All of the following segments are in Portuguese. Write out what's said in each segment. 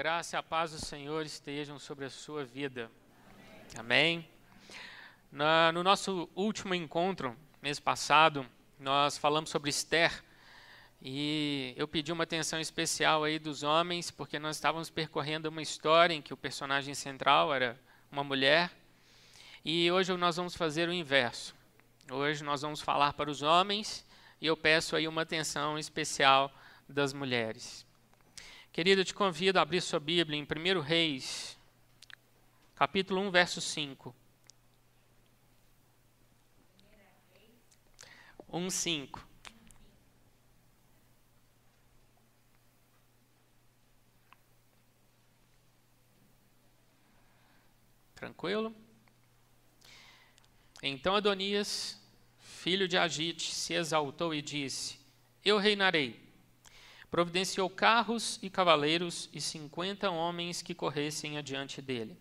Graça e a paz do Senhor estejam sobre a sua vida. Amém. Na, no nosso último encontro, mês passado, nós falamos sobre Esther e eu pedi uma atenção especial aí dos homens, porque nós estávamos percorrendo uma história em que o personagem central era uma mulher e hoje nós vamos fazer o inverso. Hoje nós vamos falar para os homens e eu peço aí uma atenção especial das mulheres. Querido, eu te convido a abrir sua Bíblia em 1 Reis, capítulo 1, verso 5. 1, 5. Tranquilo? Então Adonias, filho de Agite, se exaltou e disse: Eu reinarei providenciou carros e cavaleiros e cinquenta homens que corressem adiante dele.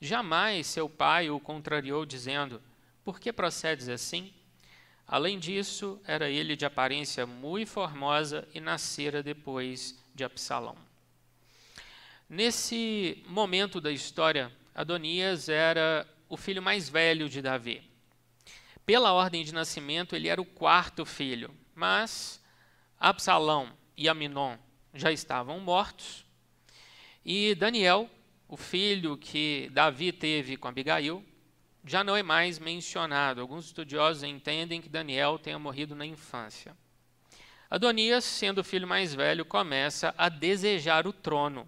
Jamais seu pai o contrariou, dizendo: Por que procedes assim? Além disso, era ele de aparência muito formosa e nascera depois de Absalão. Nesse momento da história, Adonias era o filho mais velho de Davi. Pela ordem de nascimento, ele era o quarto filho, mas Absalão, e Aminon já estavam mortos. E Daniel, o filho que Davi teve com Abigail, já não é mais mencionado. Alguns estudiosos entendem que Daniel tenha morrido na infância. Adonias, sendo o filho mais velho, começa a desejar o trono,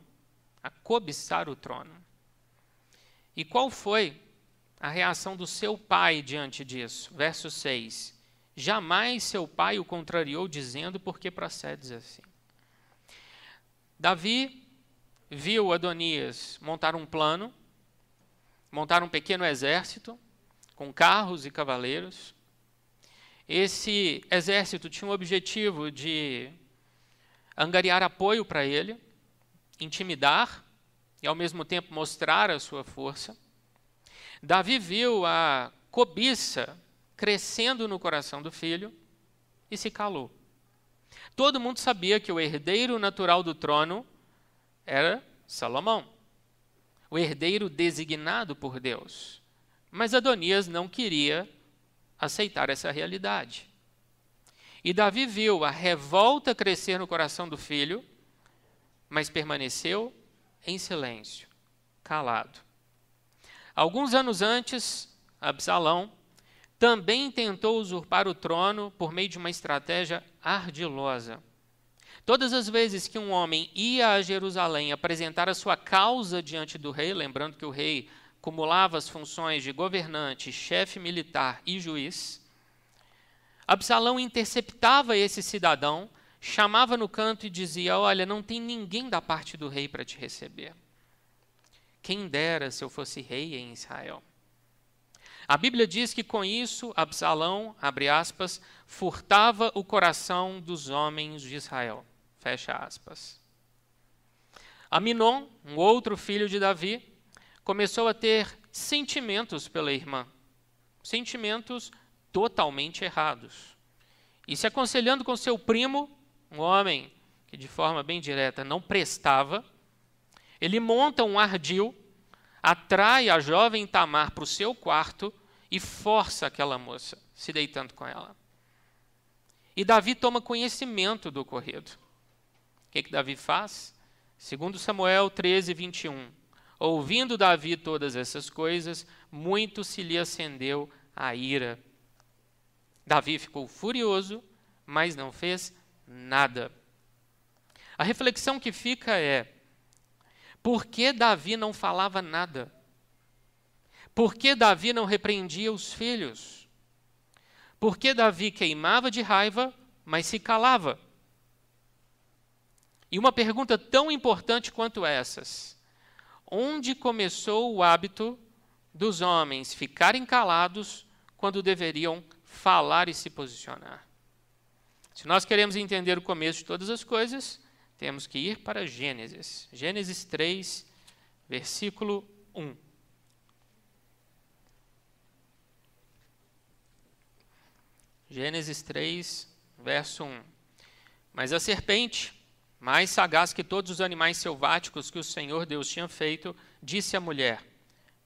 a cobiçar o trono. E qual foi a reação do seu pai diante disso? Verso 6. Jamais seu pai o contrariou, dizendo: Por que procedes assim? Davi viu Adonias montar um plano, montar um pequeno exército, com carros e cavaleiros. Esse exército tinha o objetivo de angariar apoio para ele, intimidar e, ao mesmo tempo, mostrar a sua força. Davi viu a cobiça crescendo no coração do filho e se calou. Todo mundo sabia que o herdeiro natural do trono era Salomão, o herdeiro designado por Deus. Mas Adonias não queria aceitar essa realidade. E Davi viu a revolta crescer no coração do filho, mas permaneceu em silêncio, calado. Alguns anos antes, Absalão também tentou usurpar o trono por meio de uma estratégia ardilosa. Todas as vezes que um homem ia a Jerusalém apresentar a sua causa diante do rei, lembrando que o rei acumulava as funções de governante, chefe militar e juiz, Absalão interceptava esse cidadão, chamava no canto e dizia: Olha, não tem ninguém da parte do rei para te receber. Quem dera se eu fosse rei em Israel. A Bíblia diz que com isso Absalão, abre aspas, furtava o coração dos homens de Israel. Fecha aspas. Aminon, um outro filho de Davi, começou a ter sentimentos pela irmã. Sentimentos totalmente errados. E se aconselhando com seu primo, um homem que de forma bem direta não prestava, ele monta um ardil atrai a jovem Tamar para o seu quarto e força aquela moça, se deitando com ela. E Davi toma conhecimento do ocorrido. O que, que Davi faz? Segundo Samuel 13, 21. Ouvindo Davi todas essas coisas, muito se lhe acendeu a ira. Davi ficou furioso, mas não fez nada. A reflexão que fica é: por que Davi não falava nada? Por que Davi não repreendia os filhos? Por que Davi queimava de raiva, mas se calava? E uma pergunta tão importante quanto essas: onde começou o hábito dos homens ficarem calados quando deveriam falar e se posicionar? Se nós queremos entender o começo de todas as coisas, temos que ir para Gênesis. Gênesis 3, versículo 1. Gênesis 3, verso 1. Mas a serpente mais sagaz que todos os animais selváticos que o Senhor Deus tinha feito, disse à mulher: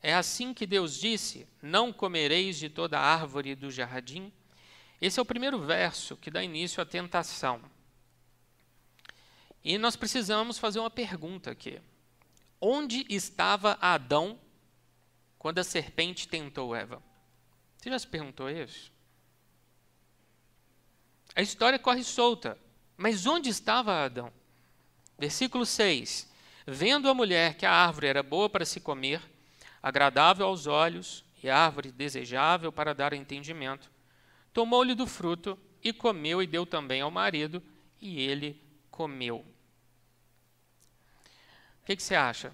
É assim que Deus disse: Não comereis de toda árvore do jardim? Esse é o primeiro verso que dá início à tentação. E nós precisamos fazer uma pergunta aqui. Onde estava Adão quando a serpente tentou Eva? Você já se perguntou isso? A história corre solta, mas onde estava Adão? Versículo 6: Vendo a mulher que a árvore era boa para se comer, agradável aos olhos e árvore desejável para dar entendimento, tomou-lhe do fruto e comeu e deu também ao marido, e ele comeu. O que, que você acha?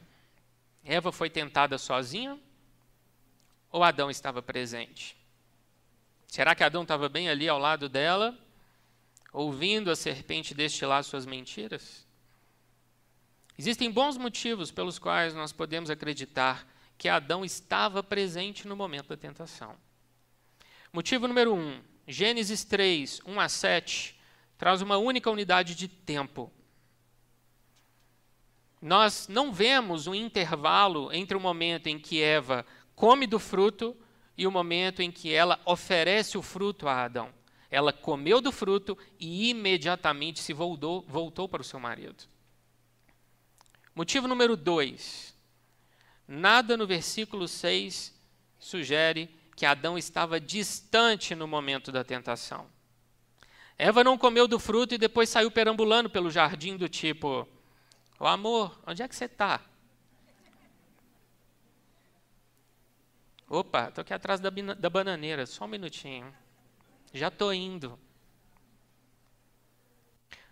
Eva foi tentada sozinha ou Adão estava presente? Será que Adão estava bem ali ao lado dela, ouvindo a serpente destilar suas mentiras? Existem bons motivos pelos quais nós podemos acreditar que Adão estava presente no momento da tentação. Motivo número um: Gênesis 3, 1 a 7, traz uma única unidade de tempo. Nós não vemos um intervalo entre o momento em que Eva come do fruto e o momento em que ela oferece o fruto a Adão. Ela comeu do fruto e imediatamente se voltou, voltou para o seu marido. Motivo número 2. Nada no versículo 6 sugere que Adão estava distante no momento da tentação. Eva não comeu do fruto e depois saiu perambulando pelo jardim do tipo: "O amor, onde é que você está?" Opa, estou aqui atrás da, da bananeira, só um minutinho. Já estou indo.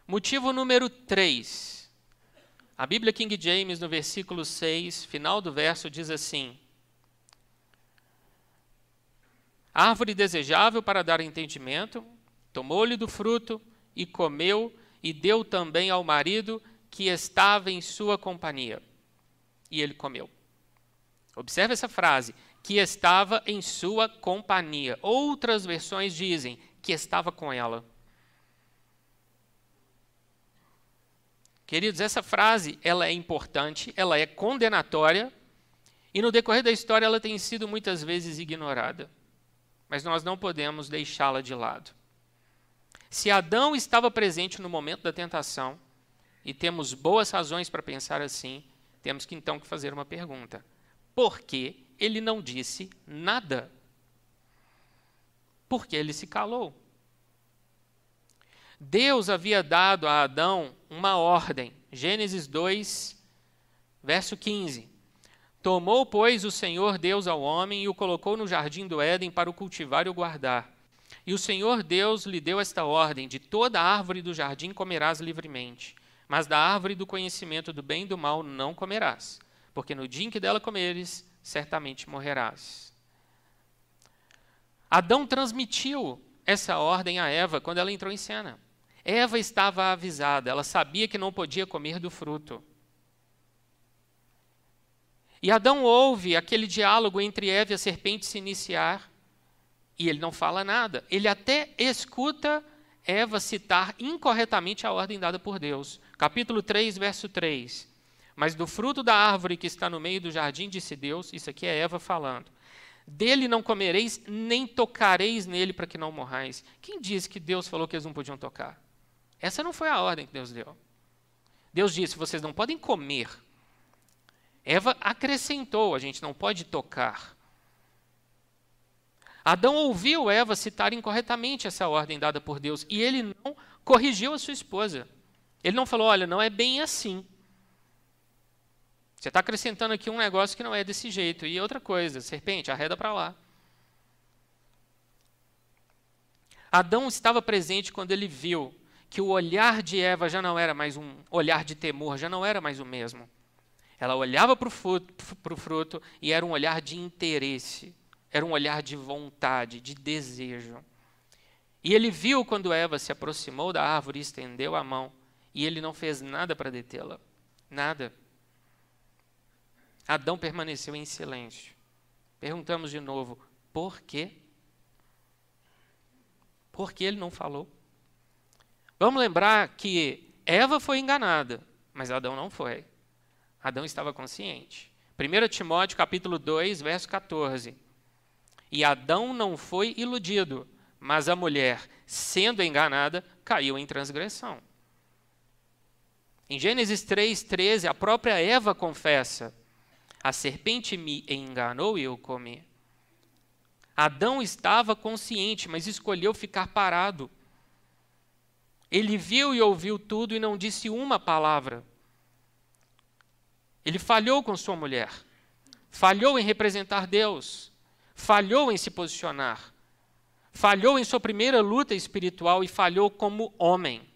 Motivo número 3. A Bíblia King James, no versículo 6, final do verso, diz assim: Árvore desejável para dar entendimento, tomou-lhe do fruto e comeu, e deu também ao marido que estava em sua companhia. E ele comeu. Observe essa frase: que estava em sua companhia. Outras versões dizem que estava com ela. Queridos, essa frase ela é importante, ela é condenatória e no decorrer da história ela tem sido muitas vezes ignorada mas nós não podemos deixá-la de lado. Se Adão estava presente no momento da tentação, e temos boas razões para pensar assim, temos que então fazer uma pergunta: por que ele não disse nada? Por que ele se calou? Deus havia dado a Adão uma ordem. Gênesis 2, verso 15. Tomou, pois, o Senhor Deus ao homem e o colocou no jardim do Éden para o cultivar e o guardar. E o Senhor Deus lhe deu esta ordem: De toda árvore do jardim comerás livremente, mas da árvore do conhecimento do bem e do mal não comerás, porque no dia em que dela comeres, certamente morrerás. Adão transmitiu essa ordem a Eva quando ela entrou em cena. Eva estava avisada, ela sabia que não podia comer do fruto. E Adão ouve aquele diálogo entre Eva e a serpente se iniciar, e ele não fala nada. Ele até escuta Eva citar incorretamente a ordem dada por Deus. Capítulo 3, verso 3. Mas do fruto da árvore que está no meio do jardim, disse Deus, isso aqui é Eva falando. Dele não comereis, nem tocareis nele para que não morrais. Quem disse que Deus falou que eles não podiam tocar? Essa não foi a ordem que Deus deu. Deus disse: vocês não podem comer, Eva acrescentou: a gente não pode tocar. Adão ouviu Eva citar incorretamente essa ordem dada por Deus e ele não corrigiu a sua esposa. Ele não falou: olha, não é bem assim. Você está acrescentando aqui um negócio que não é desse jeito. E outra coisa, serpente, arreda para lá. Adão estava presente quando ele viu que o olhar de Eva já não era mais um olhar de temor, já não era mais o mesmo. Ela olhava para o fruto, fruto e era um olhar de interesse, era um olhar de vontade, de desejo. E ele viu quando Eva se aproximou da árvore e estendeu a mão, e ele não fez nada para detê-la. Nada. Adão permaneceu em silêncio. Perguntamos de novo: por quê? Por que ele não falou? Vamos lembrar que Eva foi enganada, mas Adão não foi. Adão estava consciente. 1 Timóteo capítulo 2, verso 14. E Adão não foi iludido, mas a mulher, sendo enganada, caiu em transgressão. Em Gênesis 3, 13, a própria Eva confessa: A serpente me enganou e eu comi. Adão estava consciente, mas escolheu ficar parado. Ele viu e ouviu tudo e não disse uma palavra. Ele falhou com sua mulher, falhou em representar Deus, falhou em se posicionar, falhou em sua primeira luta espiritual e falhou como homem.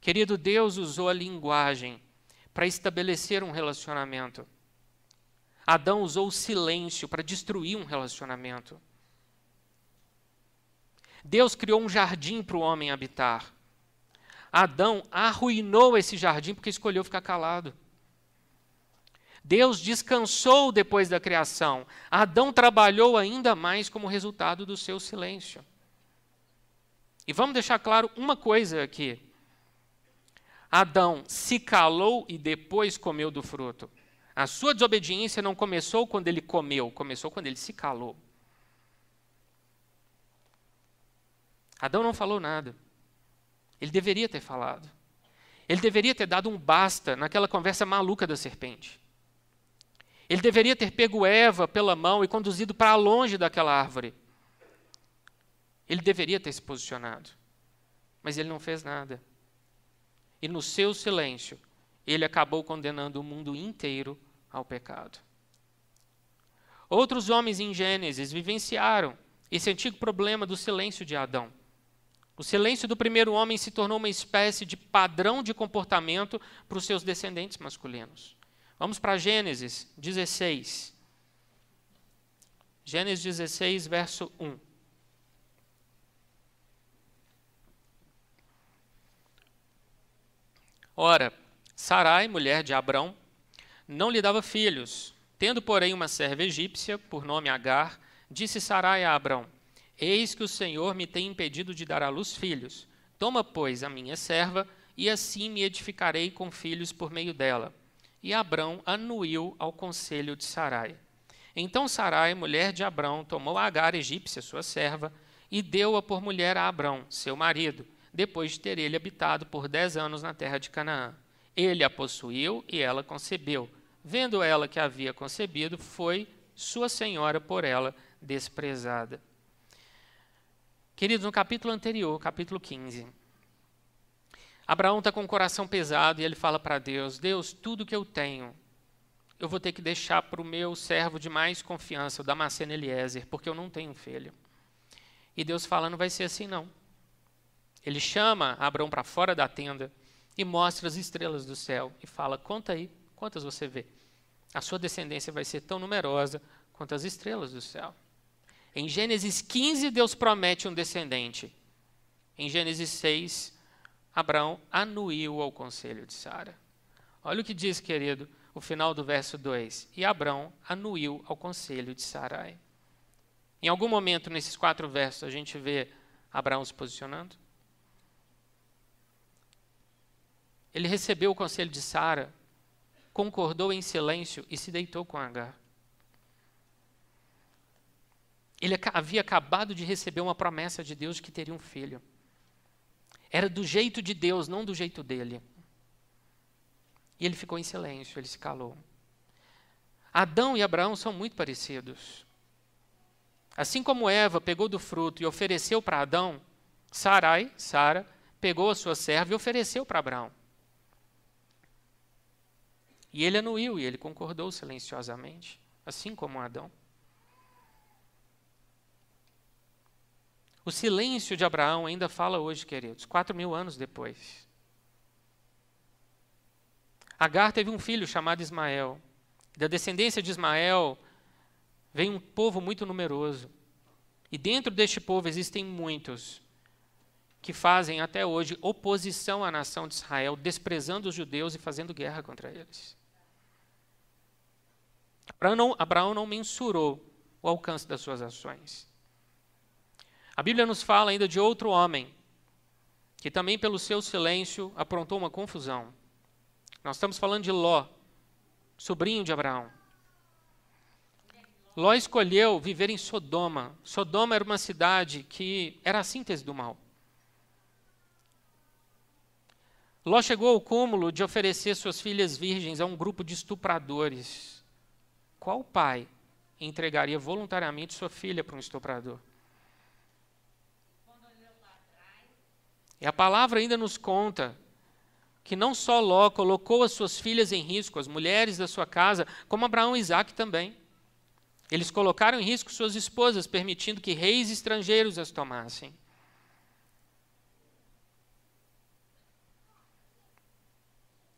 Querido, Deus usou a linguagem para estabelecer um relacionamento. Adão usou o silêncio para destruir um relacionamento. Deus criou um jardim para o homem habitar. Adão arruinou esse jardim porque escolheu ficar calado. Deus descansou depois da criação. Adão trabalhou ainda mais como resultado do seu silêncio. E vamos deixar claro uma coisa aqui. Adão se calou e depois comeu do fruto. A sua desobediência não começou quando ele comeu, começou quando ele se calou. Adão não falou nada. Ele deveria ter falado. Ele deveria ter dado um basta naquela conversa maluca da serpente. Ele deveria ter pego Eva pela mão e conduzido para longe daquela árvore. Ele deveria ter se posicionado. Mas ele não fez nada e no seu silêncio, ele acabou condenando o mundo inteiro ao pecado. Outros homens em Gênesis vivenciaram esse antigo problema do silêncio de Adão. O silêncio do primeiro homem se tornou uma espécie de padrão de comportamento para os seus descendentes masculinos. Vamos para Gênesis 16. Gênesis 16, verso 1. Ora, Sarai, mulher de Abrão, não lhe dava filhos. Tendo, porém, uma serva egípcia, por nome Agar, disse Sarai a Abrão: Eis que o Senhor me tem impedido de dar à luz filhos. Toma, pois, a minha serva, e assim me edificarei com filhos por meio dela. E Abrão anuiu ao conselho de Sarai. Então Sarai, mulher de Abrão, tomou Agar, egípcia, sua serva, e deu-a por mulher a Abrão, seu marido depois de ter ele habitado por dez anos na terra de Canaã. Ele a possuiu e ela concebeu. Vendo ela que havia concebido, foi sua senhora por ela desprezada. Queridos, no capítulo anterior, capítulo 15, Abraão está com o coração pesado e ele fala para Deus: Deus, tudo que eu tenho, eu vou ter que deixar para o meu servo de mais confiança, o Damasceno Eliezer, porque eu não tenho filho. E Deus fala: não vai ser assim não. Ele chama Abraão para fora da tenda e mostra as estrelas do céu e fala: Conta aí, quantas você vê? A sua descendência vai ser tão numerosa quanto as estrelas do céu. Em Gênesis 15, Deus promete um descendente. Em Gênesis 6, Abraão anuiu ao conselho de Sara. Olha o que diz, querido, o final do verso 2. E Abraão anuiu ao conselho de Sarai. Em algum momento nesses quatro versos a gente vê Abraão se posicionando? Ele recebeu o conselho de Sara, concordou em silêncio e se deitou com Agar. Ele havia acabado de receber uma promessa de Deus de que teria um filho. Era do jeito de Deus, não do jeito dele. E ele ficou em silêncio, ele se calou. Adão e Abraão são muito parecidos. Assim como Eva pegou do fruto e ofereceu para Adão, Sarai, Sara, pegou a sua serva e ofereceu para Abraão. E ele anuiu e ele concordou silenciosamente, assim como Adão. O silêncio de Abraão ainda fala hoje, queridos, quatro mil anos depois. Agar teve um filho chamado Ismael. Da descendência de Ismael vem um povo muito numeroso. E dentro deste povo existem muitos que fazem até hoje oposição à nação de Israel, desprezando os judeus e fazendo guerra contra eles. Abraão não, Abraão não mensurou o alcance das suas ações. A Bíblia nos fala ainda de outro homem, que também pelo seu silêncio aprontou uma confusão. Nós estamos falando de Ló, sobrinho de Abraão. Ló escolheu viver em Sodoma. Sodoma era uma cidade que era a síntese do mal. Ló chegou ao cúmulo de oferecer suas filhas virgens a um grupo de estupradores. Qual pai entregaria voluntariamente sua filha para um estuprador? E a palavra ainda nos conta que não só Ló colocou as suas filhas em risco, as mulheres da sua casa, como Abraão e Isaac também. Eles colocaram em risco suas esposas, permitindo que reis estrangeiros as tomassem.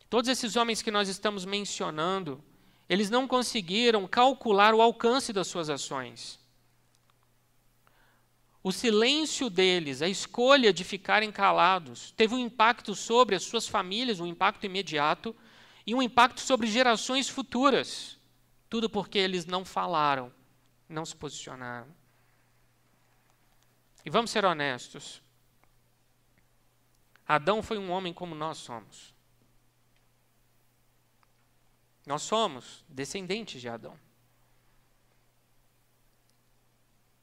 Todos esses homens que nós estamos mencionando, eles não conseguiram calcular o alcance das suas ações. O silêncio deles, a escolha de ficarem calados, teve um impacto sobre as suas famílias, um impacto imediato, e um impacto sobre gerações futuras. Tudo porque eles não falaram, não se posicionaram. E vamos ser honestos. Adão foi um homem como nós somos. Nós somos descendentes de Adão.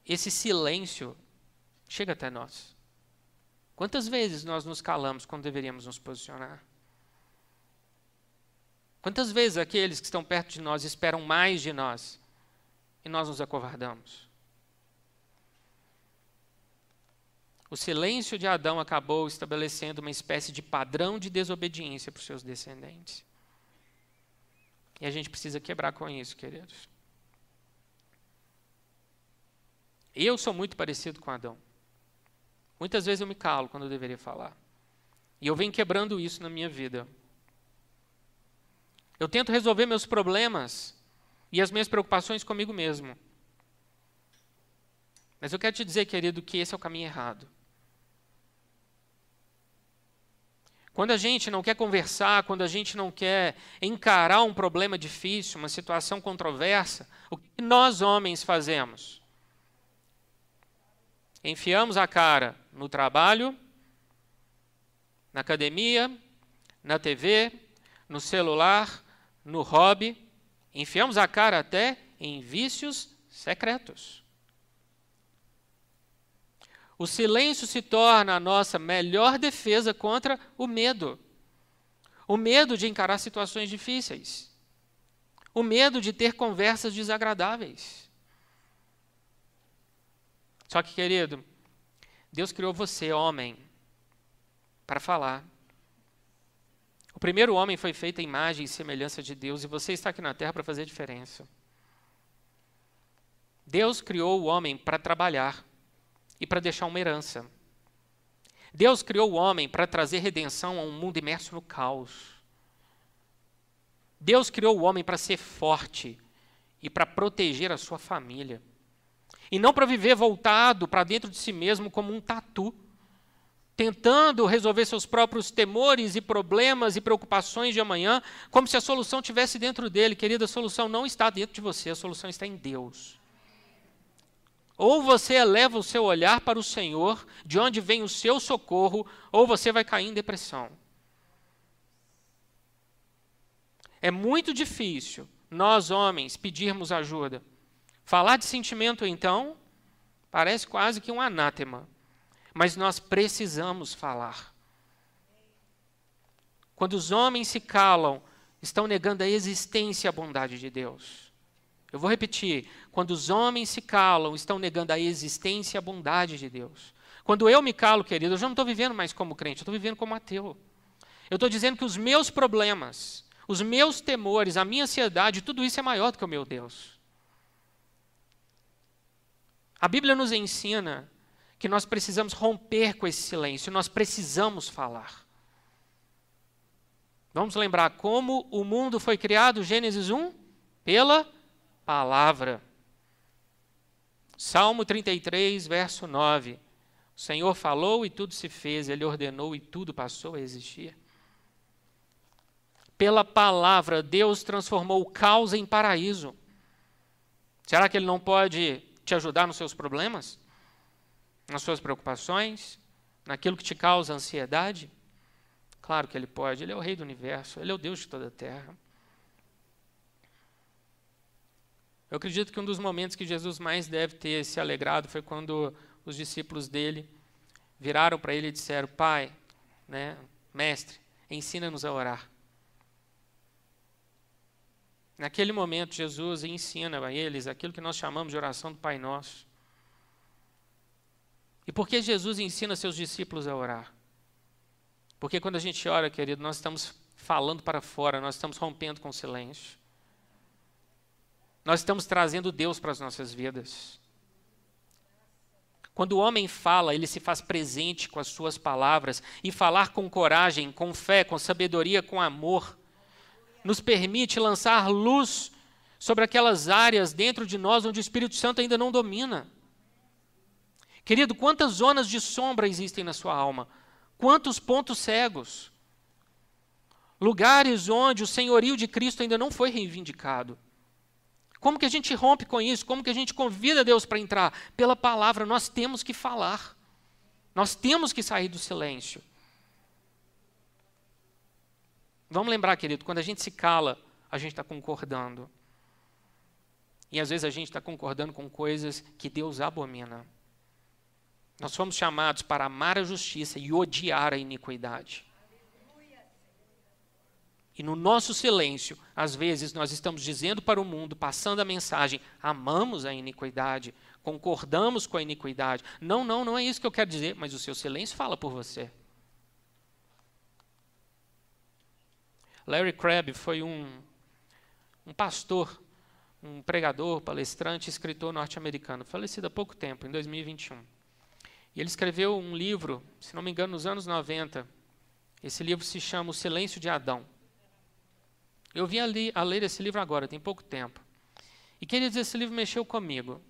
Esse silêncio chega até nós. Quantas vezes nós nos calamos quando deveríamos nos posicionar? Quantas vezes aqueles que estão perto de nós esperam mais de nós e nós nos acovardamos? O silêncio de Adão acabou estabelecendo uma espécie de padrão de desobediência para os seus descendentes. E a gente precisa quebrar com isso, queridos. Eu sou muito parecido com Adão. Muitas vezes eu me calo quando eu deveria falar. E eu venho quebrando isso na minha vida. Eu tento resolver meus problemas e as minhas preocupações comigo mesmo. Mas eu quero te dizer, querido, que esse é o caminho errado. Quando a gente não quer conversar, quando a gente não quer encarar um problema difícil, uma situação controversa, o que nós homens fazemos? Enfiamos a cara no trabalho, na academia, na TV, no celular, no hobby, enfiamos a cara até em vícios secretos. O silêncio se torna a nossa melhor defesa contra o medo. O medo de encarar situações difíceis. O medo de ter conversas desagradáveis. Só que, querido, Deus criou você, homem, para falar. O primeiro homem foi feito em imagem e semelhança de Deus e você está aqui na terra para fazer diferença. Deus criou o homem para trabalhar e para deixar uma herança. Deus criou o homem para trazer redenção a um mundo imerso no caos. Deus criou o homem para ser forte e para proteger a sua família. E não para viver voltado para dentro de si mesmo como um tatu, tentando resolver seus próprios temores e problemas e preocupações de amanhã, como se a solução estivesse dentro dele. Querida, a solução não está dentro de você, a solução está em Deus. Ou você eleva o seu olhar para o Senhor, de onde vem o seu socorro, ou você vai cair em depressão. É muito difícil nós, homens, pedirmos ajuda. Falar de sentimento, então, parece quase que um anátema. Mas nós precisamos falar. Quando os homens se calam, estão negando a existência e a bondade de Deus. Eu vou repetir: quando os homens se calam, estão negando a existência e a bondade de Deus. Quando eu me calo, querido, eu já não estou vivendo mais como crente, eu estou vivendo como ateu. Eu estou dizendo que os meus problemas, os meus temores, a minha ansiedade, tudo isso é maior do que o meu Deus. A Bíblia nos ensina que nós precisamos romper com esse silêncio, nós precisamos falar. Vamos lembrar como o mundo foi criado, Gênesis 1? Pela palavra. Salmo 33, verso 9. O Senhor falou e tudo se fez, Ele ordenou e tudo passou a existir. Pela palavra, Deus transformou o caos em paraíso. Será que Ele não pode te ajudar nos seus problemas? nas suas preocupações, naquilo que te causa ansiedade? Claro que Ele pode, Ele é o Rei do universo, Ele é o Deus de toda a terra. Eu acredito que um dos momentos que Jesus mais deve ter se alegrado foi quando os discípulos dele viraram para ele e disseram: Pai, né, mestre, ensina-nos a orar. Naquele momento, Jesus ensina a eles aquilo que nós chamamos de oração do Pai Nosso. E por que Jesus ensina seus discípulos a orar? Porque quando a gente ora, querido, nós estamos falando para fora, nós estamos rompendo com o silêncio. Nós estamos trazendo Deus para as nossas vidas. Quando o homem fala, ele se faz presente com as suas palavras, e falar com coragem, com fé, com sabedoria, com amor nos permite lançar luz sobre aquelas áreas dentro de nós onde o Espírito Santo ainda não domina. Querido, quantas zonas de sombra existem na sua alma? Quantos pontos cegos? Lugares onde o senhorio de Cristo ainda não foi reivindicado. Como que a gente rompe com isso? Como que a gente convida Deus para entrar? Pela palavra, nós temos que falar. Nós temos que sair do silêncio. Vamos lembrar, querido, quando a gente se cala, a gente está concordando. E às vezes a gente está concordando com coisas que Deus abomina. Nós fomos chamados para amar a justiça e odiar a iniquidade. E no nosso silêncio, às vezes nós estamos dizendo para o mundo, passando a mensagem: amamos a iniquidade, concordamos com a iniquidade. Não, não, não é isso que eu quero dizer, mas o seu silêncio fala por você. Larry Crabb foi um, um pastor, um pregador, palestrante, escritor norte-americano, falecido há pouco tempo, em 2021. E ele escreveu um livro, se não me engano, nos anos 90. Esse livro se chama O Silêncio de Adão. Eu vim ali a ler esse livro agora, tem pouco tempo. E queria dizer, esse livro mexeu comigo.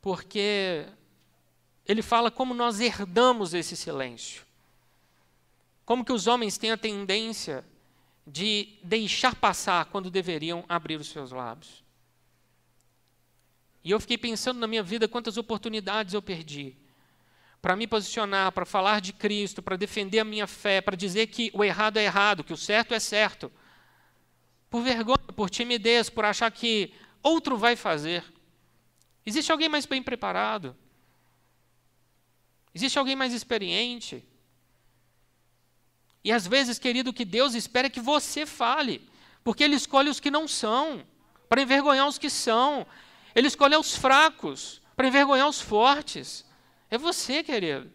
Porque ele fala como nós herdamos esse silêncio. Como que os homens têm a tendência de deixar passar quando deveriam abrir os seus lábios. E eu fiquei pensando na minha vida quantas oportunidades eu perdi para me posicionar, para falar de Cristo, para defender a minha fé, para dizer que o errado é errado, que o certo é certo. Por vergonha, por timidez, por achar que outro vai fazer. Existe alguém mais bem preparado? Existe alguém mais experiente? E às vezes, querido, que Deus espera é que você fale, porque Ele escolhe os que não são, para envergonhar os que são. Ele escolhe os fracos, para envergonhar os fortes. É você, querido.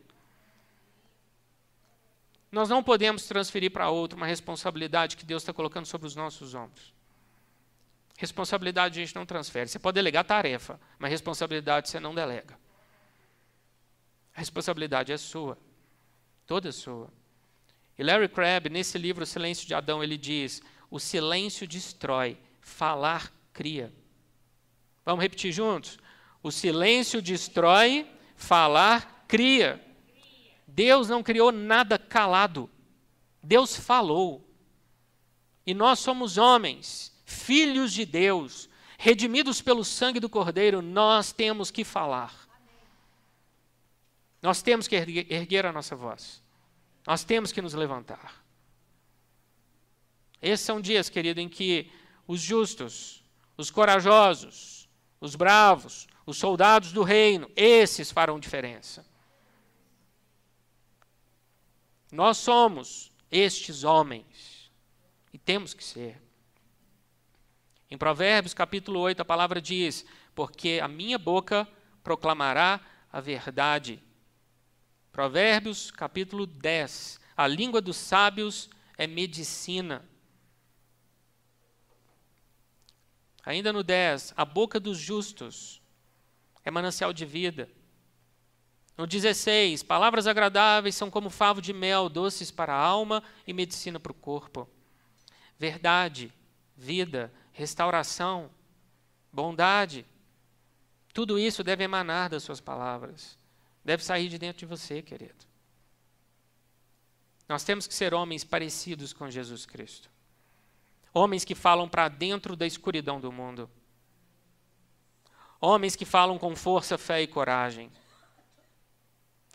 Nós não podemos transferir para outro uma responsabilidade que Deus está colocando sobre os nossos ombros. Responsabilidade a gente não transfere. Você pode delegar tarefa, mas responsabilidade você não delega. A responsabilidade é sua, toda sua. E Larry Crabb, nesse livro O Silêncio de Adão, ele diz: o silêncio destrói, falar cria. Vamos repetir juntos? O silêncio destrói, falar cria. Deus não criou nada calado. Deus falou. E nós somos homens, filhos de Deus, redimidos pelo sangue do Cordeiro, nós temos que falar. Nós temos que erguer a nossa voz. Nós temos que nos levantar. Esses são dias, querido, em que os justos, os corajosos, os bravos, os soldados do reino, esses farão diferença. Nós somos estes homens e temos que ser. Em Provérbios capítulo 8, a palavra diz: Porque a minha boca proclamará a verdade Provérbios capítulo 10. A língua dos sábios é medicina. Ainda no 10, a boca dos justos é manancial de vida. No 16, palavras agradáveis são como favo de mel, doces para a alma e medicina para o corpo. Verdade, vida, restauração, bondade, tudo isso deve emanar das suas palavras. Deve sair de dentro de você, querido. Nós temos que ser homens parecidos com Jesus Cristo. Homens que falam para dentro da escuridão do mundo. Homens que falam com força, fé e coragem.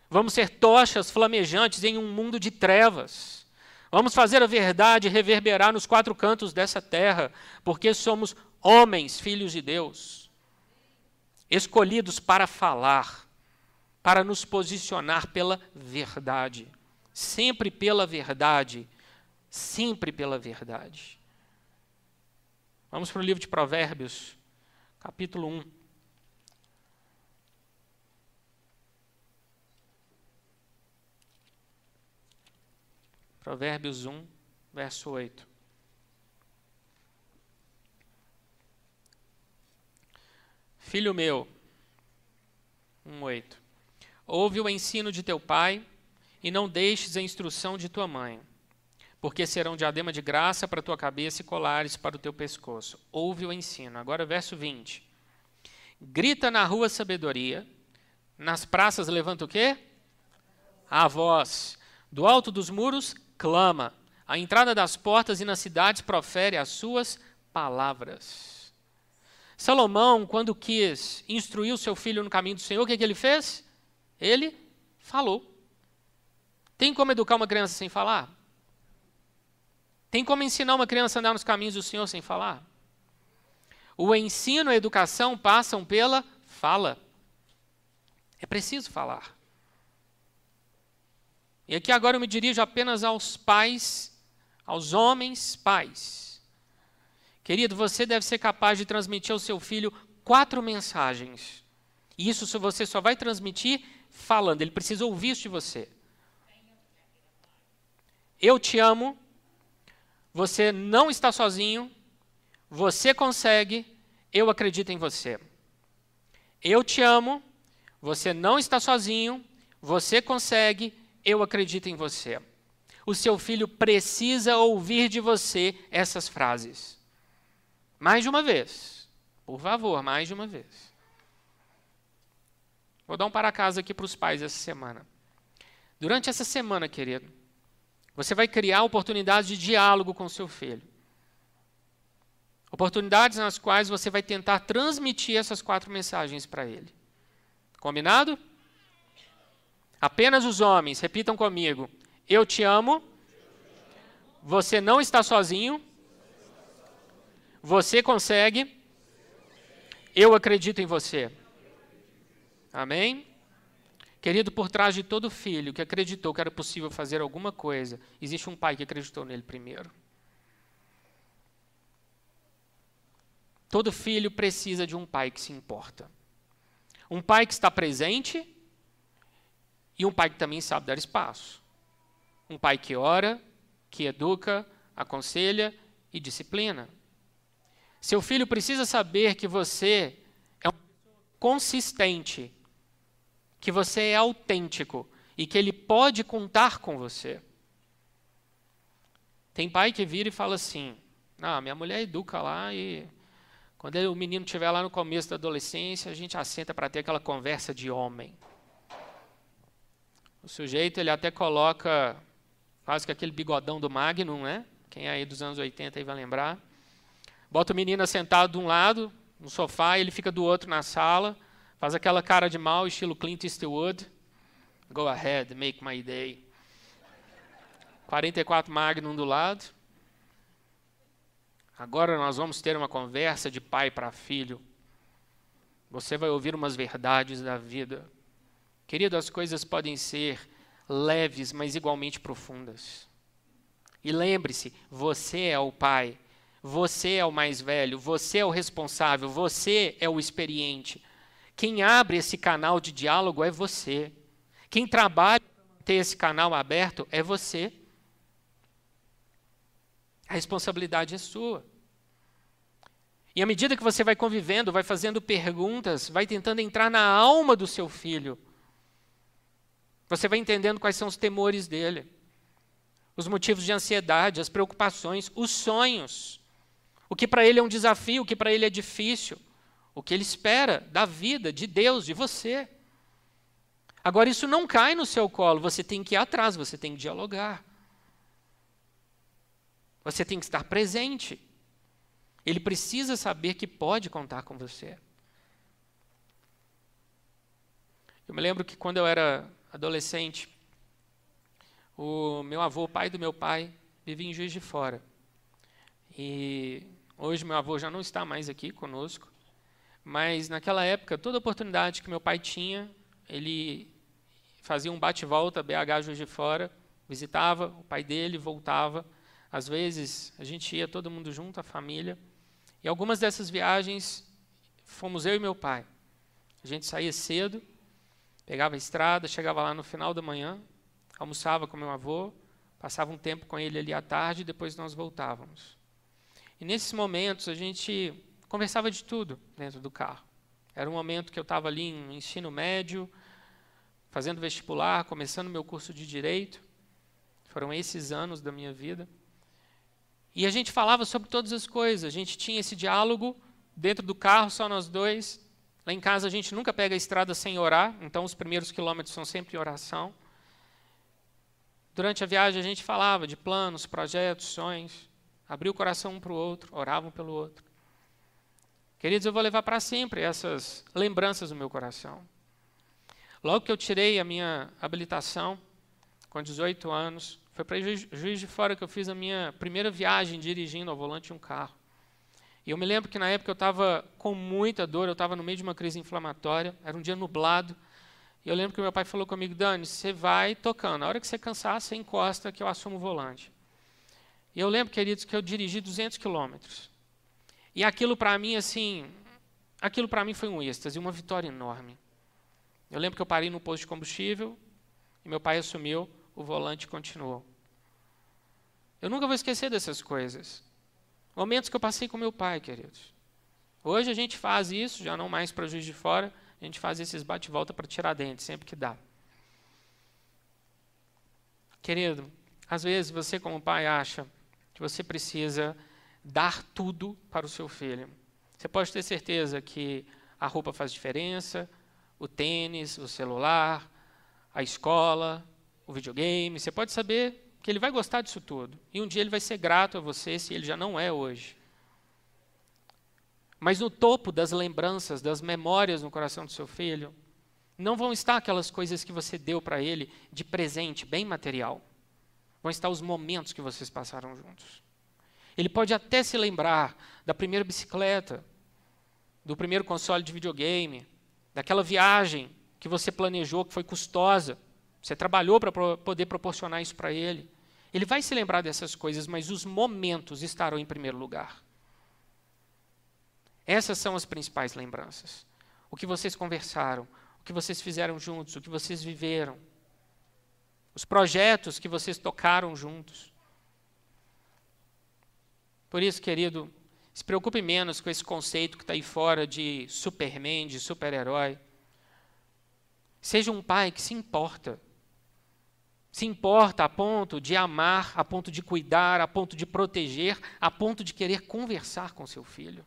Vamos ser tochas flamejantes em um mundo de trevas. Vamos fazer a verdade reverberar nos quatro cantos dessa terra, porque somos homens, filhos de Deus, escolhidos para falar, para nos posicionar pela verdade, sempre pela verdade, sempre pela verdade. Vamos para o livro de Provérbios, capítulo 1. Provérbios 1, verso 8. Filho meu, 1,8. Ouve o ensino de teu pai e não deixes a instrução de tua mãe, porque serão diadema de graça para tua cabeça e colares para o teu pescoço. Ouve o ensino. Agora, verso 20. Grita na rua sabedoria, nas praças levanta o quê? A voz. Do alto dos muros clama. À entrada das portas e nas cidades profere as suas palavras. Salomão, quando quis instruir o seu filho no caminho do Senhor, o que, que ele fez? Ele falou. Tem como educar uma criança sem falar? Tem como ensinar uma criança a andar nos caminhos do Senhor sem falar? O ensino e a educação passam pela fala. É preciso falar. E aqui agora eu me dirijo apenas aos pais, aos homens pais. Querido, você deve ser capaz de transmitir ao seu filho quatro mensagens. E isso você só vai transmitir falando, ele precisa ouvir isso de você. Eu te amo, você não está sozinho, você consegue, eu acredito em você. Eu te amo, você não está sozinho, você consegue, eu acredito em você. O seu filho precisa ouvir de você essas frases. Mais de uma vez. Por favor, mais de uma vez. Vou dar um para casa aqui para os pais essa semana. Durante essa semana, querido, você vai criar oportunidades de diálogo com seu filho. Oportunidades nas quais você vai tentar transmitir essas quatro mensagens para ele. Combinado? Apenas os homens, repitam comigo. Eu te amo. Você não está sozinho. Você consegue. Eu acredito em você. Amém? Querido, por trás de todo filho que acreditou que era possível fazer alguma coisa, existe um pai que acreditou nele primeiro. Todo filho precisa de um pai que se importa. Um pai que está presente e um pai que também sabe dar espaço. Um pai que ora, que educa, aconselha e disciplina. Seu filho precisa saber que você é um consistente, que você é autêntico e que ele pode contar com você. Tem pai que vira e fala assim: "Não, minha mulher educa lá e quando o menino estiver lá no começo da adolescência, a gente assenta para ter aquela conversa de homem. O sujeito ele até coloca quase que aquele bigodão do Magnum, né? Quem é aí dos anos 80 aí vai lembrar. Bota o menino sentado de um lado, no sofá, e ele fica do outro na sala, faz aquela cara de mal, estilo Clint Eastwood. Go ahead, make my day. 44 Magnum do lado. Agora nós vamos ter uma conversa de pai para filho. Você vai ouvir umas verdades da vida. Querido, as coisas podem ser leves, mas igualmente profundas. E lembre-se: você é o pai, você é o mais velho, você é o responsável, você é o experiente. Quem abre esse canal de diálogo é você. Quem trabalha para ter esse canal aberto é você. A responsabilidade é sua. E à medida que você vai convivendo, vai fazendo perguntas, vai tentando entrar na alma do seu filho, você vai entendendo quais são os temores dele, os motivos de ansiedade, as preocupações, os sonhos. O que para ele é um desafio, o que para ele é difícil, o que ele espera da vida, de Deus, de você. Agora, isso não cai no seu colo, você tem que ir atrás, você tem que dialogar. Você tem que estar presente. Ele precisa saber que pode contar com você. Eu me lembro que quando eu era adolescente, o meu avô, pai do meu pai, vivia em Juiz de Fora. E hoje meu avô já não está mais aqui conosco, mas naquela época, toda oportunidade que meu pai tinha, ele fazia um bate-volta BH Juiz de Fora, visitava o pai dele, voltava. Às vezes a gente ia todo mundo junto, a família. E algumas dessas viagens fomos eu e meu pai. A gente saía cedo, pegava a estrada, chegava lá no final da manhã, almoçava com meu avô, passava um tempo com ele ali à tarde e depois nós voltávamos. E nesses momentos a gente conversava de tudo dentro do carro. Era um momento que eu estava ali em ensino médio, fazendo vestibular, começando meu curso de direito. Foram esses anos da minha vida. E a gente falava sobre todas as coisas. A gente tinha esse diálogo dentro do carro, só nós dois. Lá em casa a gente nunca pega a estrada sem orar, então os primeiros quilômetros são sempre oração. Durante a viagem a gente falava de planos, projetos, sonhos, abria o coração um para o outro, orava um pelo outro. Queridos, eu vou levar para sempre essas lembranças no meu coração. Logo que eu tirei a minha habilitação, com 18 anos, foi para Juiz de Fora que eu fiz a minha primeira viagem dirigindo ao volante um carro. E eu me lembro que na época eu estava com muita dor, eu estava no meio de uma crise inflamatória, era um dia nublado. E eu lembro que meu pai falou comigo, Dani, você vai tocando, na hora que você cansar, você encosta que eu assumo o volante. E eu lembro, queridos, que eu dirigi 200 quilômetros. E aquilo para mim, assim, aquilo para mim foi um êxtase, uma vitória enorme. Eu lembro que eu parei no posto de combustível e meu pai assumiu o volante continuou. Eu nunca vou esquecer dessas coisas. Momentos que eu passei com meu pai, queridos. Hoje a gente faz isso, já não mais para Juiz de Fora, a gente faz esses bate-volta para tirar dente, sempre que dá. Querido, às vezes você, como pai, acha que você precisa dar tudo para o seu filho. Você pode ter certeza que a roupa faz diferença, o tênis, o celular, a escola, o videogame, você pode saber que ele vai gostar disso tudo. E um dia ele vai ser grato a você se ele já não é hoje. Mas no topo das lembranças, das memórias no coração do seu filho, não vão estar aquelas coisas que você deu para ele de presente, bem material. Vão estar os momentos que vocês passaram juntos. Ele pode até se lembrar da primeira bicicleta, do primeiro console de videogame, daquela viagem que você planejou, que foi custosa, você trabalhou para poder proporcionar isso para ele. Ele vai se lembrar dessas coisas, mas os momentos estarão em primeiro lugar. Essas são as principais lembranças. O que vocês conversaram, o que vocês fizeram juntos, o que vocês viveram, os projetos que vocês tocaram juntos. Por isso, querido, se preocupe menos com esse conceito que está aí fora de Superman, de super-herói. Seja um pai que se importa se importa a ponto de amar, a ponto de cuidar, a ponto de proteger, a ponto de querer conversar com seu filho.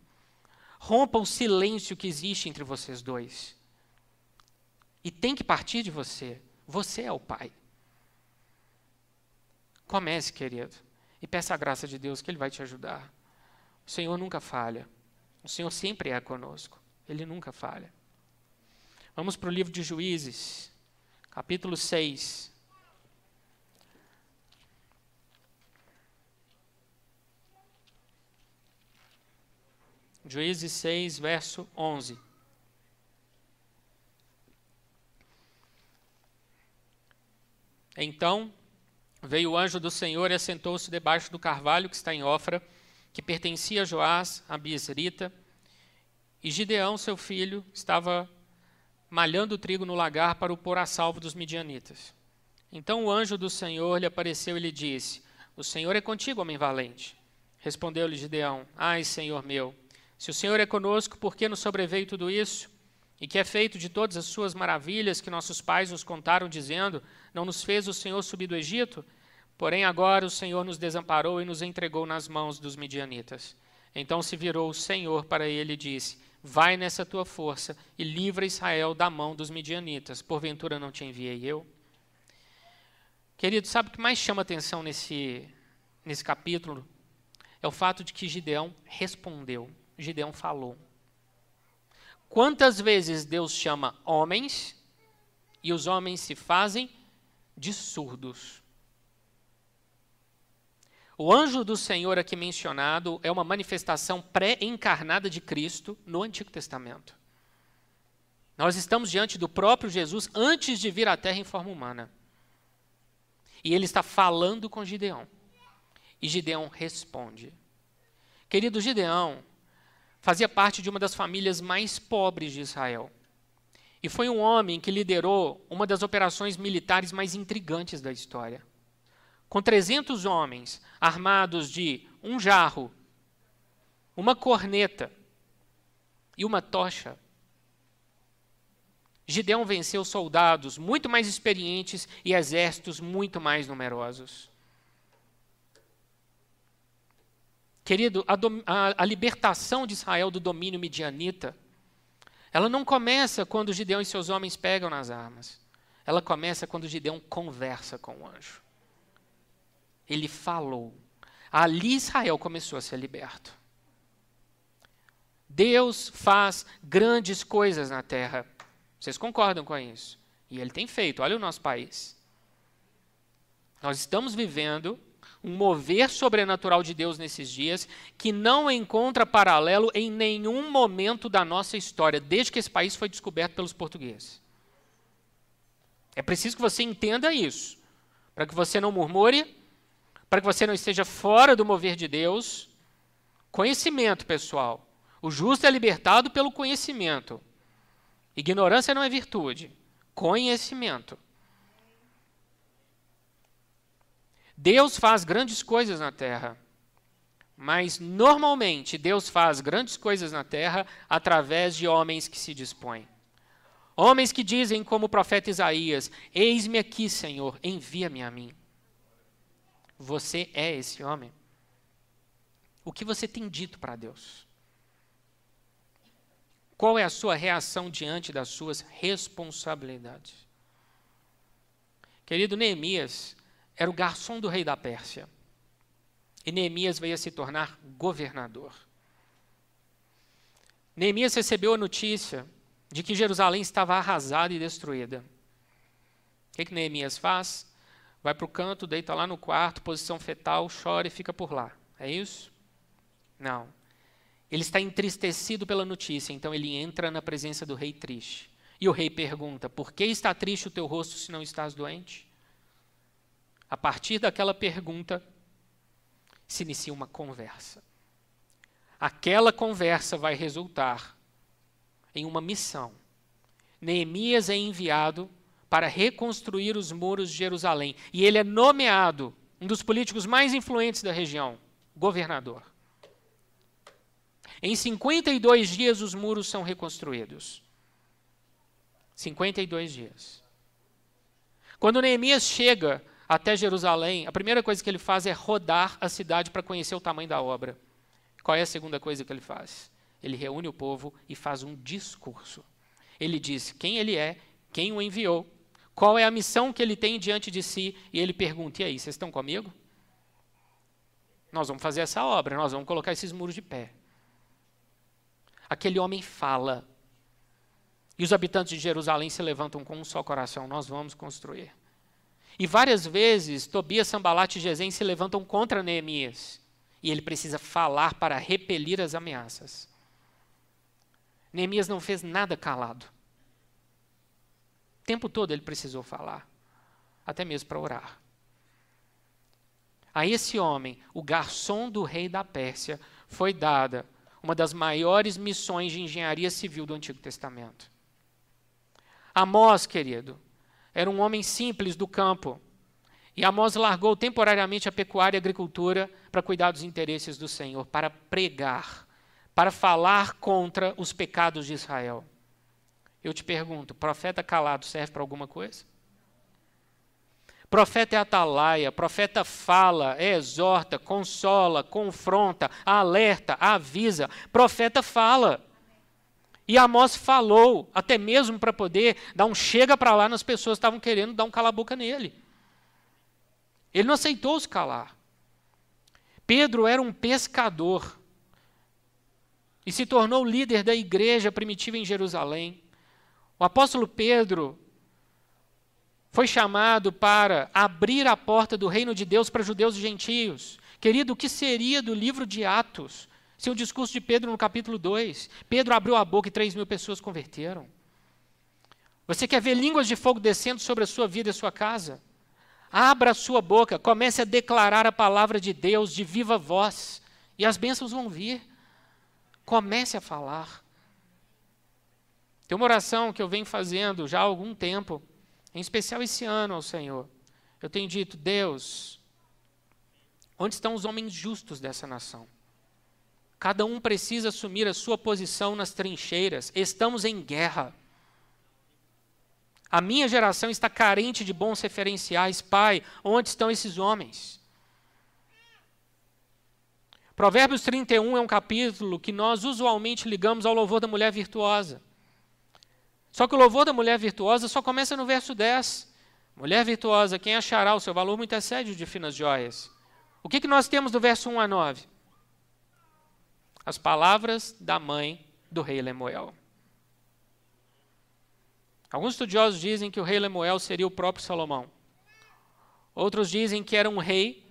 Rompa o silêncio que existe entre vocês dois. E tem que partir de você. Você é o pai. Comece, querido, e peça a graça de Deus que Ele vai te ajudar. O Senhor nunca falha. O Senhor sempre é conosco. Ele nunca falha. Vamos para o livro de Juízes, capítulo 6. Juízes 6, verso 11. Então veio o anjo do Senhor e assentou-se debaixo do carvalho que está em Ofra, que pertencia a Joás, a Biesrita, e Gideão, seu filho, estava malhando trigo no lagar para o pôr a salvo dos midianitas. Então o anjo do Senhor lhe apareceu e lhe disse: O Senhor é contigo, homem valente. Respondeu-lhe Gideão: Ai, Senhor meu, se o Senhor é conosco, por que nos sobreveio tudo isso? E que é feito de todas as suas maravilhas que nossos pais nos contaram, dizendo: Não nos fez o Senhor subir do Egito? Porém, agora o Senhor nos desamparou e nos entregou nas mãos dos midianitas. Então se virou o Senhor para ele e disse: Vai nessa tua força e livra Israel da mão dos midianitas. Porventura não te enviei eu? Querido, sabe o que mais chama atenção nesse, nesse capítulo? É o fato de que Gideão respondeu. Gideão falou. Quantas vezes Deus chama homens e os homens se fazem de surdos. O anjo do Senhor aqui mencionado é uma manifestação pré-encarnada de Cristo no Antigo Testamento. Nós estamos diante do próprio Jesus antes de vir à Terra em forma humana. E ele está falando com Gideão. E Gideão responde. Querido Gideão, fazia parte de uma das famílias mais pobres de Israel. E foi um homem que liderou uma das operações militares mais intrigantes da história. Com 300 homens armados de um jarro, uma corneta e uma tocha, Gideão venceu soldados muito mais experientes e exércitos muito mais numerosos. Querido, a, a, a, libertação de Israel do domínio midianita, ela não começa quando Gideão e seus homens pegam nas armas. Ela começa quando Gideão conversa com o anjo. Ele falou. Ali Israel começou a ser liberto. Deus faz grandes coisas na terra. Vocês concordam com isso? E ele tem feito. Olha o nosso país. Nós estamos vivendo um mover sobrenatural de Deus nesses dias que não encontra paralelo em nenhum momento da nossa história, desde que esse país foi descoberto pelos portugueses. É preciso que você entenda isso, para que você não murmure, para que você não esteja fora do mover de Deus. Conhecimento, pessoal. O justo é libertado pelo conhecimento. Ignorância não é virtude. Conhecimento. Deus faz grandes coisas na terra. Mas normalmente Deus faz grandes coisas na terra através de homens que se dispõem. Homens que dizem, como o profeta Isaías: Eis-me aqui, Senhor, envia-me a mim. Você é esse homem? O que você tem dito para Deus? Qual é a sua reação diante das suas responsabilidades? Querido Neemias, era o garçom do rei da Pérsia. E Neemias veio a se tornar governador. Neemias recebeu a notícia de que Jerusalém estava arrasada e destruída. O que, que Neemias faz? Vai para o canto, deita lá no quarto, posição fetal, chora e fica por lá. É isso? Não. Ele está entristecido pela notícia, então ele entra na presença do rei triste. E o rei pergunta: Por que está triste o teu rosto se não estás doente? A partir daquela pergunta, se inicia uma conversa. Aquela conversa vai resultar em uma missão. Neemias é enviado para reconstruir os muros de Jerusalém e ele é nomeado um dos políticos mais influentes da região, governador. Em 52 dias os muros são reconstruídos. 52 dias. Quando Neemias chega até Jerusalém, a primeira coisa que ele faz é rodar a cidade para conhecer o tamanho da obra. Qual é a segunda coisa que ele faz? Ele reúne o povo e faz um discurso. Ele diz quem ele é, quem o enviou, qual é a missão que ele tem diante de si, e ele pergunta: e aí, vocês estão comigo? Nós vamos fazer essa obra, nós vamos colocar esses muros de pé. Aquele homem fala. E os habitantes de Jerusalém se levantam com um só coração: nós vamos construir. E várias vezes Tobias, Sambalat e Gesem se levantam contra Neemias. E ele precisa falar para repelir as ameaças. Neemias não fez nada calado. O tempo todo ele precisou falar, até mesmo para orar. A esse homem, o garçom do rei da Pérsia, foi dada uma das maiores missões de engenharia civil do Antigo Testamento. Amós, querido, era um homem simples do campo. E Amós largou temporariamente a pecuária e a agricultura para cuidar dos interesses do Senhor, para pregar, para falar contra os pecados de Israel. Eu te pergunto, profeta calado serve para alguma coisa? Profeta é atalaia, profeta fala, é exorta, consola, confronta, alerta, avisa. Profeta fala. E Amós falou, até mesmo para poder dar um chega para lá nas pessoas que estavam querendo dar um cala-boca nele. Ele não aceitou se calar. Pedro era um pescador e se tornou líder da igreja primitiva em Jerusalém. O apóstolo Pedro foi chamado para abrir a porta do reino de Deus para judeus e gentios. Querido, o que seria do livro de Atos se o discurso de Pedro no capítulo 2? Pedro abriu a boca e 3 mil pessoas converteram. Você quer ver línguas de fogo descendo sobre a sua vida e a sua casa? Abra a sua boca, comece a declarar a palavra de Deus de viva voz, e as bênçãos vão vir. Comece a falar. Tem uma oração que eu venho fazendo já há algum tempo, em especial esse ano ao Senhor. Eu tenho dito, Deus, onde estão os homens justos dessa nação? Cada um precisa assumir a sua posição nas trincheiras. Estamos em guerra. A minha geração está carente de bons referenciais. Pai, onde estão esses homens? Provérbios 31 é um capítulo que nós usualmente ligamos ao louvor da mulher virtuosa. Só que o louvor da mulher virtuosa só começa no verso 10. Mulher virtuosa, quem achará o seu valor muito excede o de finas joias. O que, que nós temos do verso 1 a 9? As palavras da mãe do rei Lemuel. Alguns estudiosos dizem que o rei Lemuel seria o próprio Salomão. Outros dizem que era um rei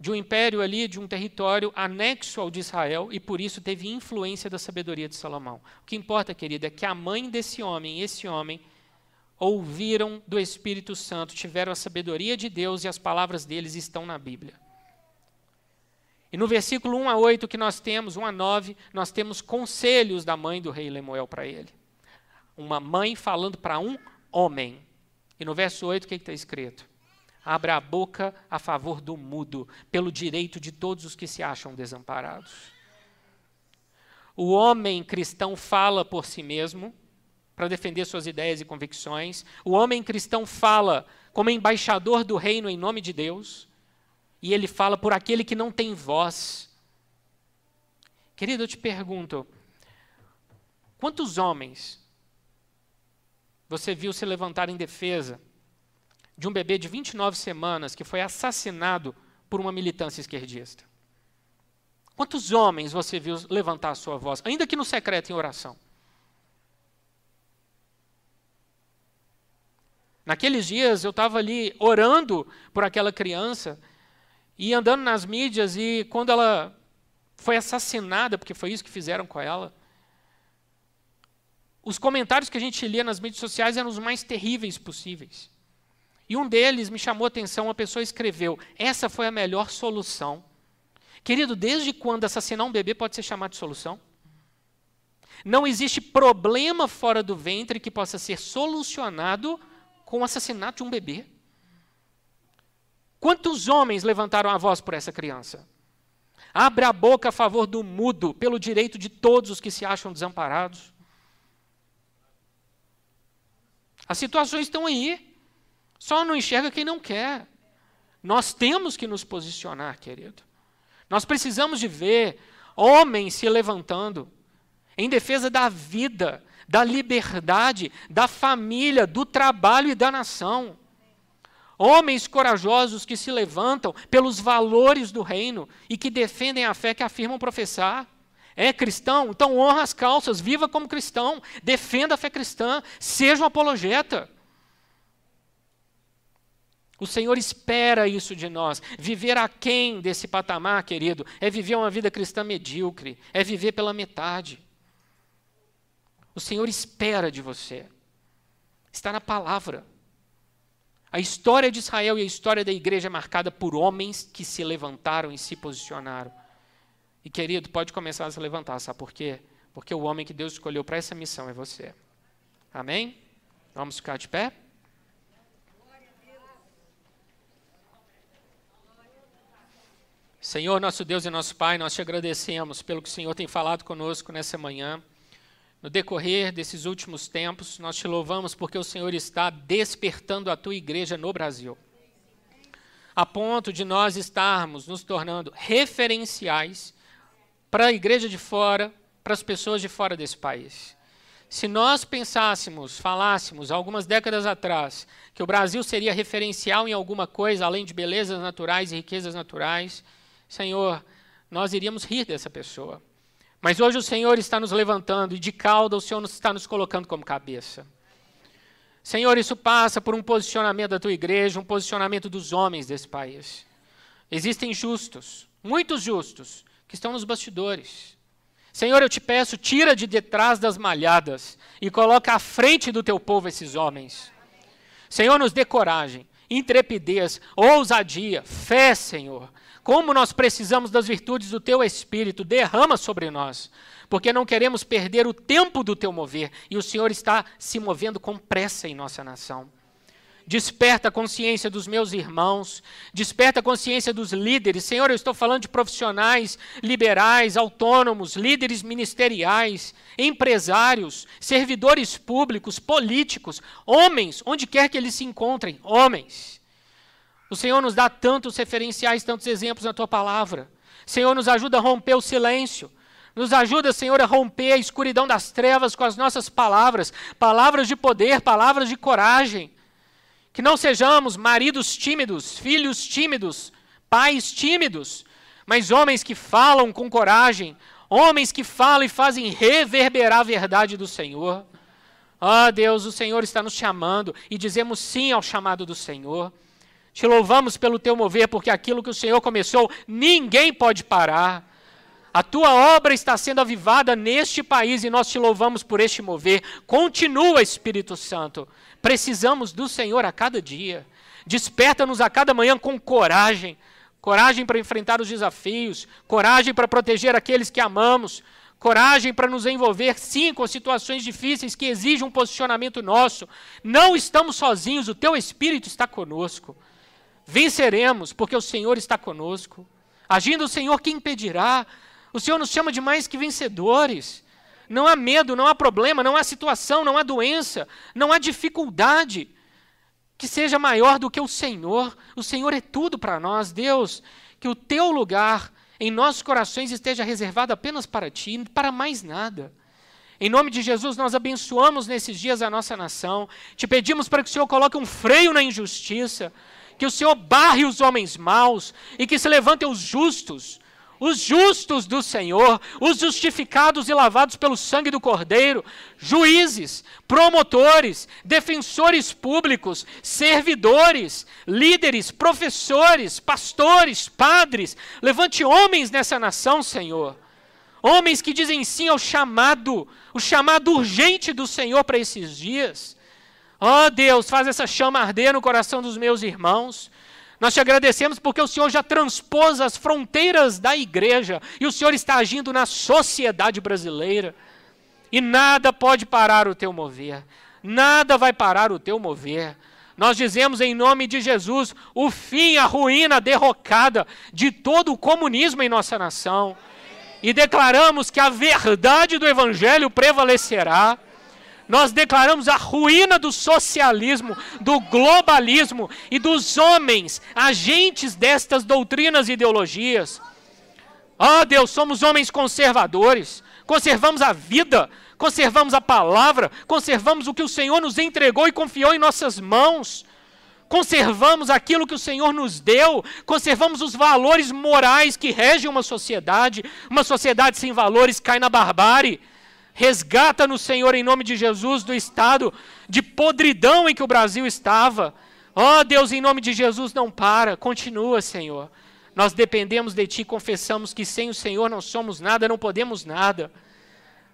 de um império ali, de um território anexo ao de Israel e por isso teve influência da sabedoria de Salomão. O que importa, querido, é que a mãe desse homem e esse homem ouviram do Espírito Santo, tiveram a sabedoria de Deus e as palavras deles estão na Bíblia. E no versículo 1 a 8 que nós temos, 1 a 9, nós temos conselhos da mãe do rei Lemuel para ele uma mãe falando para um homem. E no verso 8, o que está escrito? Abra a boca a favor do mudo, pelo direito de todos os que se acham desamparados. O homem cristão fala por si mesmo, para defender suas ideias e convicções. O homem cristão fala como embaixador do reino em nome de Deus. E ele fala por aquele que não tem voz. Querido, eu te pergunto: quantos homens você viu se levantar em defesa de um bebê de 29 semanas que foi assassinado por uma militância esquerdista? Quantos homens você viu levantar a sua voz, ainda que no secreto em oração? Naqueles dias eu estava ali orando por aquela criança e andando nas mídias e quando ela foi assassinada, porque foi isso que fizeram com ela, os comentários que a gente lia nas mídias sociais eram os mais terríveis possíveis. E um deles me chamou a atenção, uma pessoa escreveu: essa foi a melhor solução. Querido, desde quando assassinar um bebê pode ser chamado de solução? Não existe problema fora do ventre que possa ser solucionado com o assassinato de um bebê. Quantos homens levantaram a voz por essa criança? Abre a boca a favor do mudo, pelo direito de todos os que se acham desamparados. As situações estão aí. Só não enxerga quem não quer. Nós temos que nos posicionar, querido. Nós precisamos de ver homens se levantando em defesa da vida, da liberdade, da família, do trabalho e da nação. Homens corajosos que se levantam pelos valores do reino e que defendem a fé que afirmam professar. É cristão? Então honra as calças, viva como cristão, defenda a fé cristã, seja um apologeta. O Senhor espera isso de nós. Viver aquém desse patamar, querido, é viver uma vida cristã medíocre, é viver pela metade. O Senhor espera de você. Está na palavra. A história de Israel e a história da igreja é marcada por homens que se levantaram e se posicionaram. E querido, pode começar a se levantar, sabe por quê? Porque o homem que Deus escolheu para essa missão é você. Amém? Vamos ficar de pé? Senhor, nosso Deus e nosso Pai, nós te agradecemos pelo que o Senhor tem falado conosco nessa manhã. No decorrer desses últimos tempos, nós te louvamos porque o Senhor está despertando a tua igreja no Brasil. A ponto de nós estarmos nos tornando referenciais para a igreja de fora, para as pessoas de fora desse país. Se nós pensássemos, falássemos algumas décadas atrás que o Brasil seria referencial em alguma coisa além de belezas naturais e riquezas naturais, Senhor, nós iríamos rir dessa pessoa. Mas hoje o Senhor está nos levantando e de cauda o Senhor está nos colocando como cabeça. Senhor, isso passa por um posicionamento da tua igreja, um posicionamento dos homens desse país. Existem justos, muitos justos, que estão nos bastidores. Senhor, eu te peço, tira de detrás das malhadas e coloca à frente do teu povo esses homens. Senhor, nos dê coragem, intrepidez, ousadia, fé, Senhor. Como nós precisamos das virtudes do teu Espírito, derrama sobre nós, porque não queremos perder o tempo do teu mover e o Senhor está se movendo com pressa em nossa nação. Desperta a consciência dos meus irmãos, desperta a consciência dos líderes. Senhor, eu estou falando de profissionais liberais, autônomos, líderes ministeriais, empresários, servidores públicos, políticos, homens, onde quer que eles se encontrem, homens. O Senhor nos dá tantos referenciais, tantos exemplos na tua palavra. Senhor, nos ajuda a romper o silêncio. Nos ajuda, Senhor, a romper a escuridão das trevas com as nossas palavras, palavras de poder, palavras de coragem. Que não sejamos maridos tímidos, filhos tímidos, pais tímidos, mas homens que falam com coragem, homens que falam e fazem reverberar a verdade do Senhor. Ah, Deus, o Senhor está nos chamando e dizemos sim ao chamado do Senhor. Te louvamos pelo teu mover, porque aquilo que o Senhor começou, ninguém pode parar. A tua obra está sendo avivada neste país e nós te louvamos por este mover. Continua, Espírito Santo. Precisamos do Senhor a cada dia. Desperta-nos a cada manhã com coragem coragem para enfrentar os desafios, coragem para proteger aqueles que amamos, coragem para nos envolver, sim, com situações difíceis que exigem um posicionamento nosso. Não estamos sozinhos, o teu Espírito está conosco. Venceremos, porque o Senhor está conosco. Agindo o Senhor, quem impedirá? O Senhor nos chama de mais que vencedores. Não há medo, não há problema, não há situação, não há doença, não há dificuldade que seja maior do que o Senhor. O Senhor é tudo para nós, Deus. Que o teu lugar em nossos corações esteja reservado apenas para ti, para mais nada. Em nome de Jesus, nós abençoamos nesses dias a nossa nação. Te pedimos para que o Senhor coloque um freio na injustiça, que o Senhor barre os homens maus e que se levantem os justos, os justos do Senhor, os justificados e lavados pelo sangue do Cordeiro, juízes, promotores, defensores públicos, servidores, líderes, professores, pastores, padres. Levante homens nessa nação, Senhor. Homens que dizem sim ao chamado, o chamado urgente do Senhor para esses dias. Ó oh, Deus, faz essa chama arder no coração dos meus irmãos. Nós te agradecemos porque o Senhor já transpôs as fronteiras da igreja e o Senhor está agindo na sociedade brasileira. E nada pode parar o teu mover. Nada vai parar o teu mover. Nós dizemos em nome de Jesus o fim, a ruína, a derrocada de todo o comunismo em nossa nação. E declaramos que a verdade do Evangelho prevalecerá nós declaramos a ruína do socialismo, do globalismo e dos homens, agentes destas doutrinas e ideologias. Oh, Deus, somos homens conservadores, conservamos a vida, conservamos a palavra, conservamos o que o Senhor nos entregou e confiou em nossas mãos. Conservamos aquilo que o Senhor nos deu, conservamos os valores morais que regem uma sociedade. Uma sociedade sem valores cai na barbárie. Resgata-nos, Senhor, em nome de Jesus, do estado de podridão em que o Brasil estava. Ó oh, Deus, em nome de Jesus, não para, continua, Senhor. Nós dependemos de Ti, confessamos que sem o Senhor não somos nada, não podemos nada.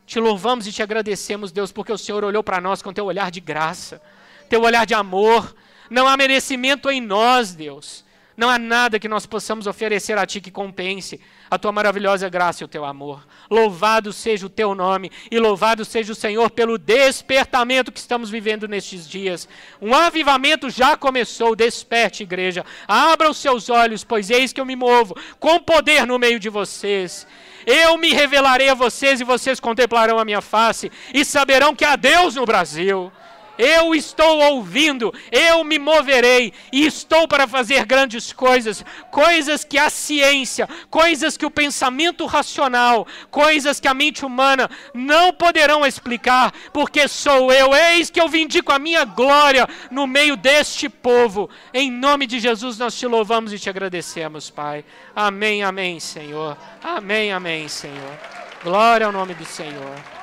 Te louvamos e te agradecemos, Deus, porque o Senhor olhou para nós com teu olhar de graça, teu olhar de amor. Não há merecimento em nós, Deus. Não há nada que nós possamos oferecer a Ti que compense a Tua maravilhosa graça e o Teu amor. Louvado seja o Teu nome e louvado seja o Senhor pelo despertamento que estamos vivendo nestes dias. Um avivamento já começou. Desperte, igreja. Abra os seus olhos, pois eis que eu me movo com poder no meio de vocês. Eu me revelarei a vocês e vocês contemplarão a minha face e saberão que há Deus no Brasil. Eu estou ouvindo, eu me moverei e estou para fazer grandes coisas, coisas que a ciência, coisas que o pensamento racional, coisas que a mente humana não poderão explicar, porque sou eu, eis que eu vindico a minha glória no meio deste povo. Em nome de Jesus nós te louvamos e te agradecemos, Pai. Amém, amém, Senhor. Amém, amém, Senhor. Glória ao nome do Senhor.